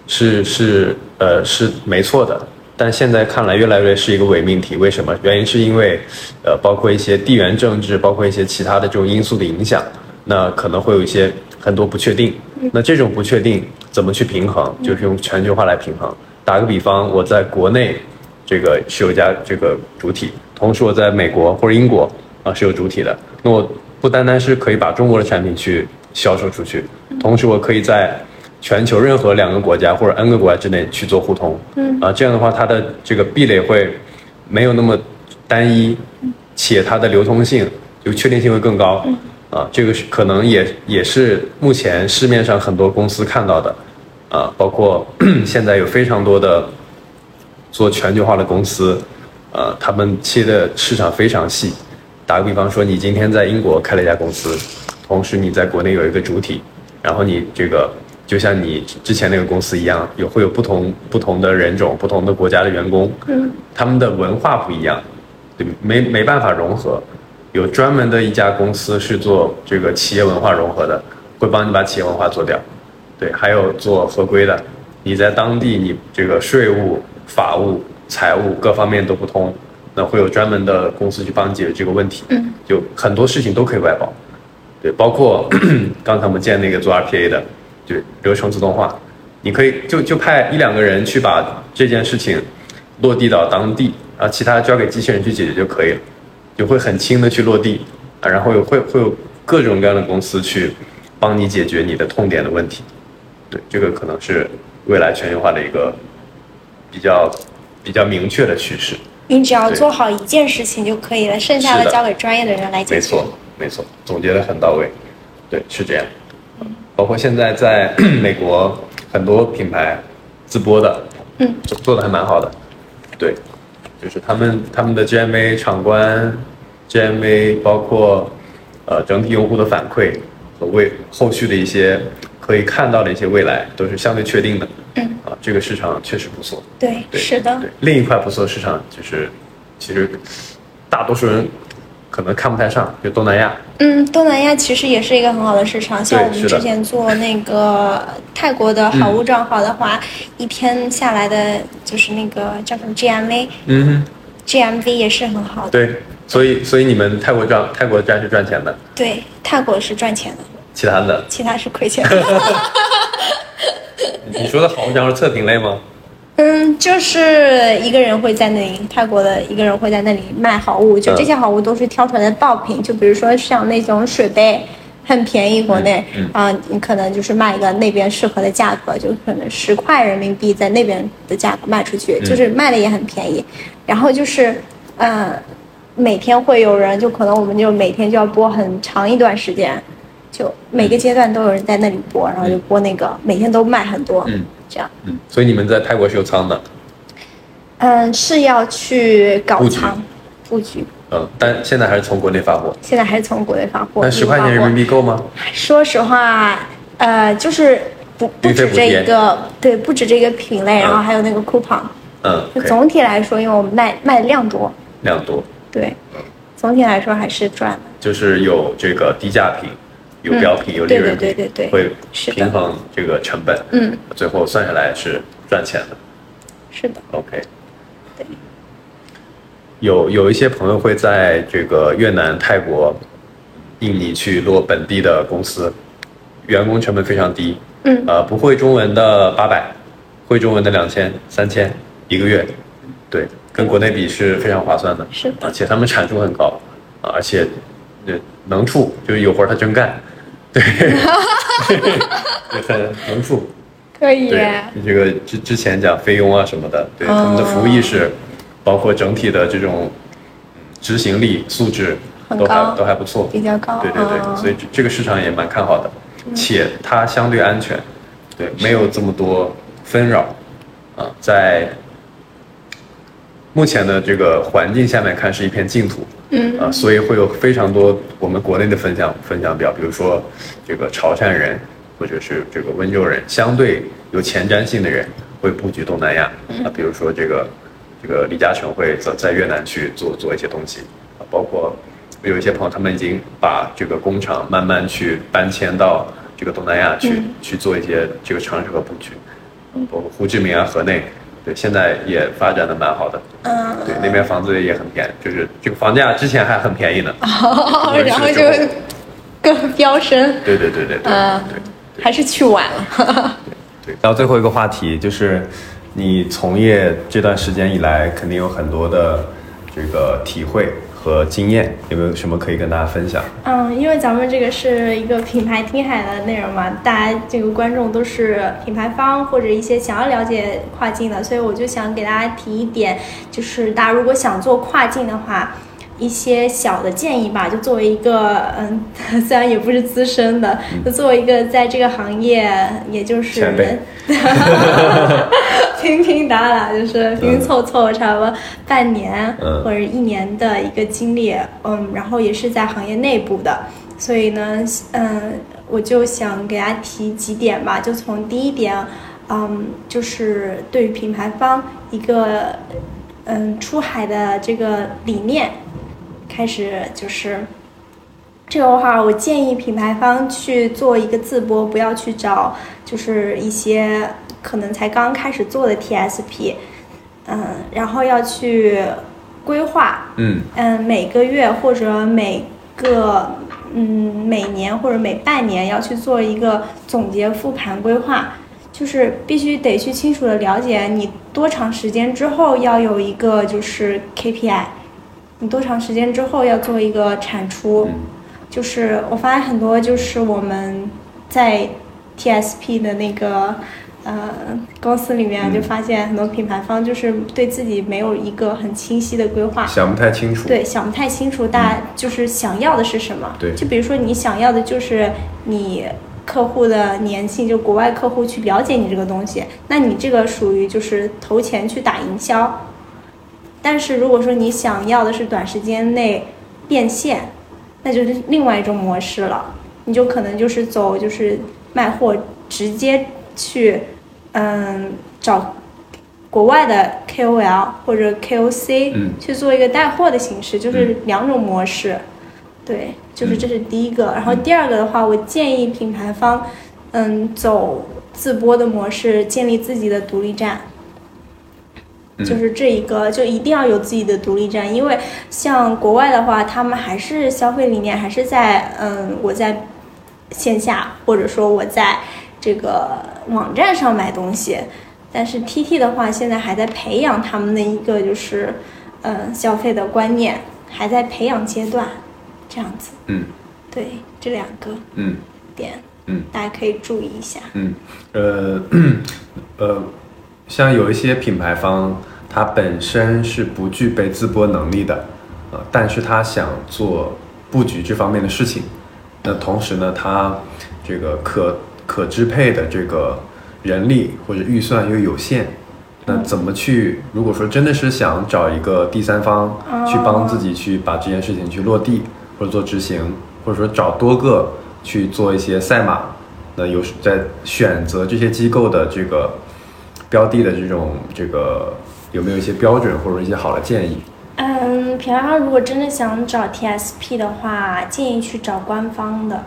是是呃是没错的，但现在看来越来越是一个伪命题。为什么？原因是因为呃包括一些地缘政治，包括一些其他的这种因素的影响，那可能会有一些很多不确定。那这种不确定怎么去平衡？就是用全球化来平衡。打个比方，我在国内这个是有家这个主体，同时我在美国或者英国啊是有主体的，那我不单单是可以把中国的产品去销售出去，同时我可以在全球任何两个国家或者 N 个国家之内去做互通，嗯。啊，这样的话它的这个壁垒会没有那么单一，且它的流通性就确定性会更高，啊，这个是可能也也是目前市面上很多公司看到的，啊，包括 现在有非常多的做全球化的公司，呃，他们切的市场非常细。打个比方说，你今天在英国开了一家公司，同时你在国内有一个主体，然后你这个。就像你之前那个公司一样，有会有不同不同的人种、不同的国家的员工，嗯，他们的文化不一样，对，没没办法融合。有专门的一家公司是做这个企业文化融合的，会帮你把企业文化做掉。对，还有做合规的，你在当地你这个税务、法务、财务各方面都不通，那会有专门的公司去帮你解决这个问题。嗯，就很多事情都可以外包。对，包括 刚才我们见那个做 RPA 的。对，流程自动化，你可以就就派一两个人去把这件事情落地到当地，然后，其他交给机器人去解决就可以了，就会很轻的去落地，啊，然后有会会有各种各样的公司去帮你解决你的痛点的问题，对，这个可能是未来全球化的一个比较比较明确的趋势。你只要做好一件事情就可以了，剩下的交给专业的人来解决。没错，没错，总结的很到位，对，是这样。包括现在在 美国很多品牌自播的，嗯，做做的还蛮好的，对，就是他们他们的 GMA 场观，GMA 包括呃整体用户的反馈和为后续的一些可以看到的一些未来都是相对确定的，嗯，啊，这个市场确实不错，对，是的，对，另一块不错的市场就是其实大多数人。可能看不太上，就东南亚。嗯，东南亚其实也是一个很好的市场。像我们之前做那个泰国的好物账号的话，一天下来的就是那个叫什么 GMV，嗯，GMV 也是很好的。对，所以所以你们泰国赚泰国站是赚钱的。对，泰国是赚钱的。其他的？其他是亏钱的。你说的好物账是测评类吗？嗯，就是一个人会在那里，泰国的一个人会在那里卖好物，就这些好物都是挑出来的爆品，就比如说像那种水杯，很便宜，国内啊，你可能就是卖一个那边适合的价格，就可能十块人民币在那边的价格卖出去，就是卖的也很便宜。然后就是，嗯，每天会有人，就可能我们就每天就要播很长一段时间，就每个阶段都有人在那里播，然后就播那个，每天都卖很多。嗯。这样，嗯，所以你们在泰国是有仓的，嗯，是要去搞仓布局，嗯，但现在还是从国内发货，现在还是从国内发货。那十块钱人民币够吗？说实话，呃，就是不不止这一个，对，不止这个品类，然后还有那个 coupon，嗯，总体来说，因为我们卖卖的量多，量多，对，总体来说还是赚的，就是有这个低价品。有标品，有利润，对对对对，会平衡这个成本，嗯，最后算下来是赚钱的，是的，OK，对，有有一些朋友会在这个越南、泰国、印尼去落本地的公司，员工成本非常低，嗯，呃，不会中文的八百，会中文的两千、三千一个月，对，跟国内比是非常划算的，是，而且他们产出很高，啊，而且，对，能处就是有活他真干。对，很丰富，可以。对，你这个之之前讲菲佣啊什么的，对他们的服务意识，包括整体的这种执行力素质都还都还不错，比较高。对对对，所以这个市场也蛮看好的，且它相对安全，对，没有这么多纷扰，啊，在目前的这个环境下面看是一片净土。嗯啊，所以会有非常多我们国内的分享分享表，比如说这个潮汕人，或者是这个温州人，相对有前瞻性的人会布局东南亚啊，比如说这个这个李嘉诚会在在越南去做做一些东西啊，包括有一些朋友他们已经把这个工厂慢慢去搬迁到这个东南亚去去做一些这个尝试和布局，包括胡志明啊、河内，对，现在也发展的蛮好的。嗯，对，那边房子也很便宜，就是这个房价之前还很便宜呢。然后就更飙升。对对对对对，嗯，对还是去晚了。对。到最后一个话题就是，你从业这段时间以来，肯定有很多的这个体会和经验，有没有什么可以跟大家分享？嗯，因为咱们这个是一个品牌听海的内容嘛，大家这个观众都是品牌方或者一些想要了解跨境的，所以我就想给大家提一点，就是大家如果想做跨境的话。一些小的建议吧，就作为一个嗯，虽然也不是资深的，就作为一个在这个行业，也就是 拼拼打打，就是拼拼凑凑，差不多半年嗯。或者一年的一个经历，嗯，然后也是在行业内部的，所以呢，嗯，我就想给大家提几点吧，就从第一点，嗯，就是对于品牌方一个嗯出海的这个理念开始，就是这个的话，我建议品牌方去做一个自播，不要去找就是一些可能才刚开始做的 TSP，嗯，然后要去规划，嗯嗯，每个月或者每个嗯每年或者每半年要去做一个总结复盘规划，就是必须得去清楚的了解你多长时间之后要有一个就是 KPI，你多长时间之后要做一个产出，嗯就是我发现很多就是我们在 TSP 的那个。呃，公司里面就发现很多品牌方就是对自己没有一个很清晰的规划，想不太清楚。对，想不太清楚，大家就是想要的是什么。对就比如说你想要的就是你客户的粘性，就国外客户去了解你这个东西，那你这个属于就是投钱去打营销。但是如果说你想要的是短时间内变现，那就是另外一种模式了。你就可能就是走就是卖货，直接去嗯找国外的 KOL 或者 KOC 嗯去做一个带货的形式，就是两种模式。对，就是这是第一个。然后第二个的话，我建议品牌方嗯走自播的模式，建立自己的独立站。嗯。就是这一个，就一定要有自己的独立站，因为像国外的话，他们还是消费理念还是在嗯，我在线下或者说我在这个网站上买东西，但是 TT 的话，现在还在培养他们的一个就是嗯消费的观念，还在培养阶段，这样子。嗯。对，这两个嗯。点，嗯。大家可以注意一下。嗯，呃 呃，像有一些品牌方，它本身是不具备自播能力的，呃，但是他想做布局这方面的事情，那同时呢，他这个可可支配的这个人力或者预算又有限，那怎么去？如果说真的是想找一个第三方去帮自己去把这件事情去落地或者做执行，或者说找多个去做一些赛马，那有在选择这些机构的这个标的的这种这个有没有一些标准或者一些好的建议？嗯，品牌方如果真的想找 TSP 的话，建议去找官方的。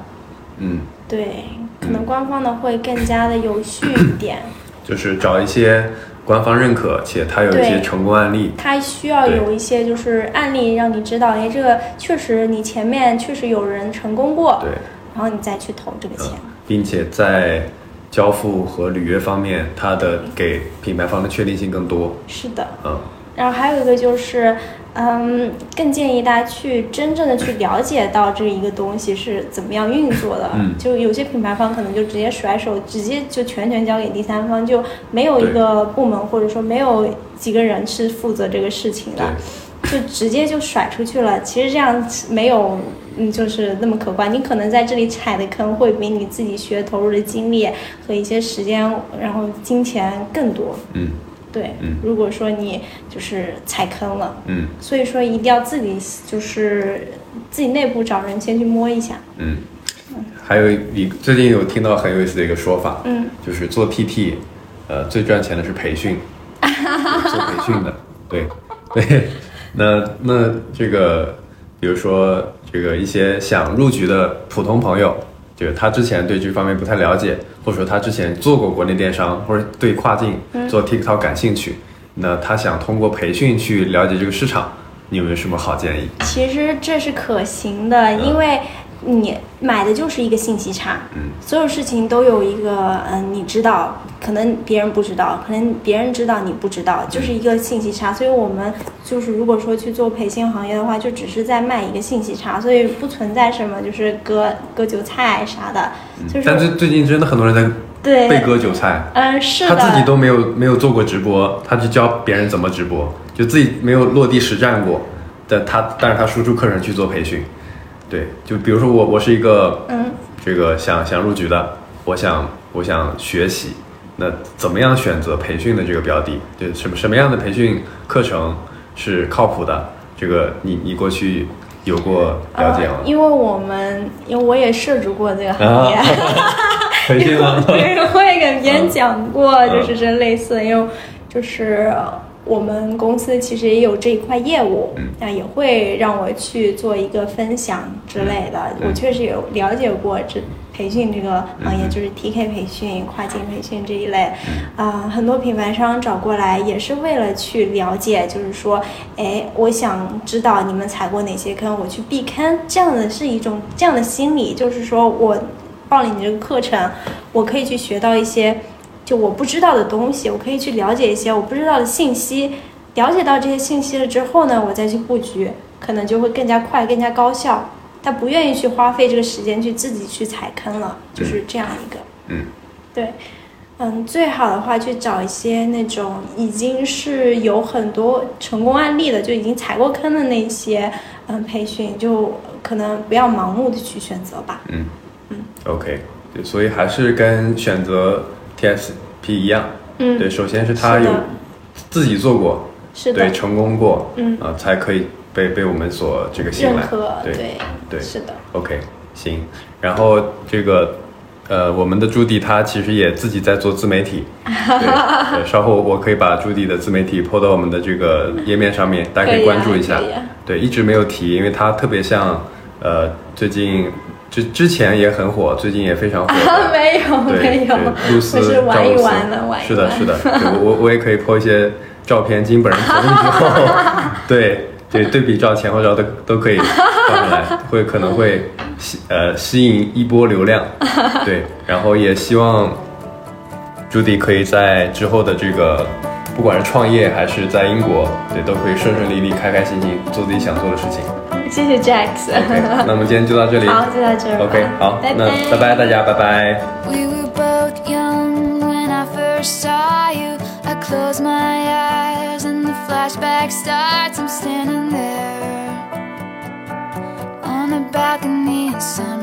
嗯，对，可能官方的会更加的有序一点。就是找一些官方认可且它有一些成功案例。它需要有一些就是案例让你知道，哎，这个确实你前面确实有人成功过，对，然后你再去投这个钱。并且在交付和履约方面，它的给品牌方的确定性更多。是的，嗯然后还有一个就是，嗯，更建议大家去真正的去了解到这一个东西是怎么样运作的。嗯就有些品牌方可能就直接甩手，直接就全权交给第三方，就没有一个部门或者说没有几个人是负责这个事情的，就直接就甩出去了。其实这样没有。嗯，就是那么可观。你可能在这里踩的坑会比你自己学投入的精力和一些时间，然后金钱更多。嗯对，嗯如果说你就是踩坑了，嗯所以说一定要自己就是自己内部找人先去摸一下。嗯。还有一最近有听到很有意思的一个说法，嗯，就是做 PT，呃，最赚钱的是培训，做培训的，对对。那那这个，比如说这个一些想入局的普通朋友，就是他之前对这方面不太了解，或者说他之前做过国内电商，或者对跨境做 TikTok 感兴趣，那他想通过培训去了解这个市场，你有没有什么好建议？其实这是可行的，因为你买的就是一个信息差，嗯所有事情都有一个，嗯，你知道，可能别人不知道，可能别人知道你不知道，就是一个信息差。所以我们就是如果说去做培训行业的话，就只是在卖一个信息差，所以不存在什么就是割割韭菜啥的，就是但最最近真的很多人在对，被割韭菜，嗯，是的，他自己都没有没有做过直播，他去教别人怎么直播，就自己没有落地实战过，但他但是他输出课程去做培训，对，就比如说我我是一个嗯。这个想想入局的，我想我想学习，那怎么样选择培训的这个标的？就什么什么样的培训课程是靠谱的？这个你你过去有过了解吗？呃因为我们因为我也涉足过这个行业，培训吗？对，我也给别人讲过，嗯就是这类似的，因为就是我们公司其实也有这一块业务，嗯那也会让我去做一个分享之类的。嗯我确实有了解过这培训这个行业，嗯就是 TK 培训、跨境培训这一类。啊、很多品牌商找过来也是为了去了解，就是说，哎，我想知道你们踩过哪些坑，我去避坑，这样的是一种这样的心理，就是说我报了你这个课程，我可以去学到一些就我不知道的东西，我可以去了解一些我不知道的信息。了解到这些信息了之后呢，我再去布局，可能就会更加快、更加高效。他不愿意去花费这个时间去自己去踩坑了，就是这样一个。嗯，对，嗯，最好的话去找一些那种已经是有很多成功案例的，就已经踩过坑的那些嗯培训，就可能不要盲目的去选择吧。嗯嗯，OK，对，所以还是跟选择 TSP 一样，嗯，对，首先是他有自己做过，是的。对，，成功过，嗯。啊、才可以被被我们所这个信赖，对对对。是的，OK，行。然后这个呃，我们的朱迪他其实也自己在做自媒体，对，对稍后我可以把朱迪的自媒体 PO 到我们的这个页面上面，大家可以关注一下。对，一直没有提，因为他特别像呃，最近之之前也很火，最近也非常火的。啊，没有对没有，对，露丝是玩一玩的，玩一是的，是的，我我我也可以 po 一些照片，经本人同意之后，对对，对比照前后照都都可以放上来，会可能会吸呃吸引一波流量，对，然后也希望朱迪可以在之后的这个。不管是创业还是在英国，对，都可以顺顺利利、开开心心做自己想做的事情。谢谢 Jax。 OK，那我们今天就到这里。好，就到这儿吧。 OK，好，拜那拜拜大家，拜拜。 We were both young when I first saw you. I close my eyes and the flashback starts. I'm standing there on the balcony in summer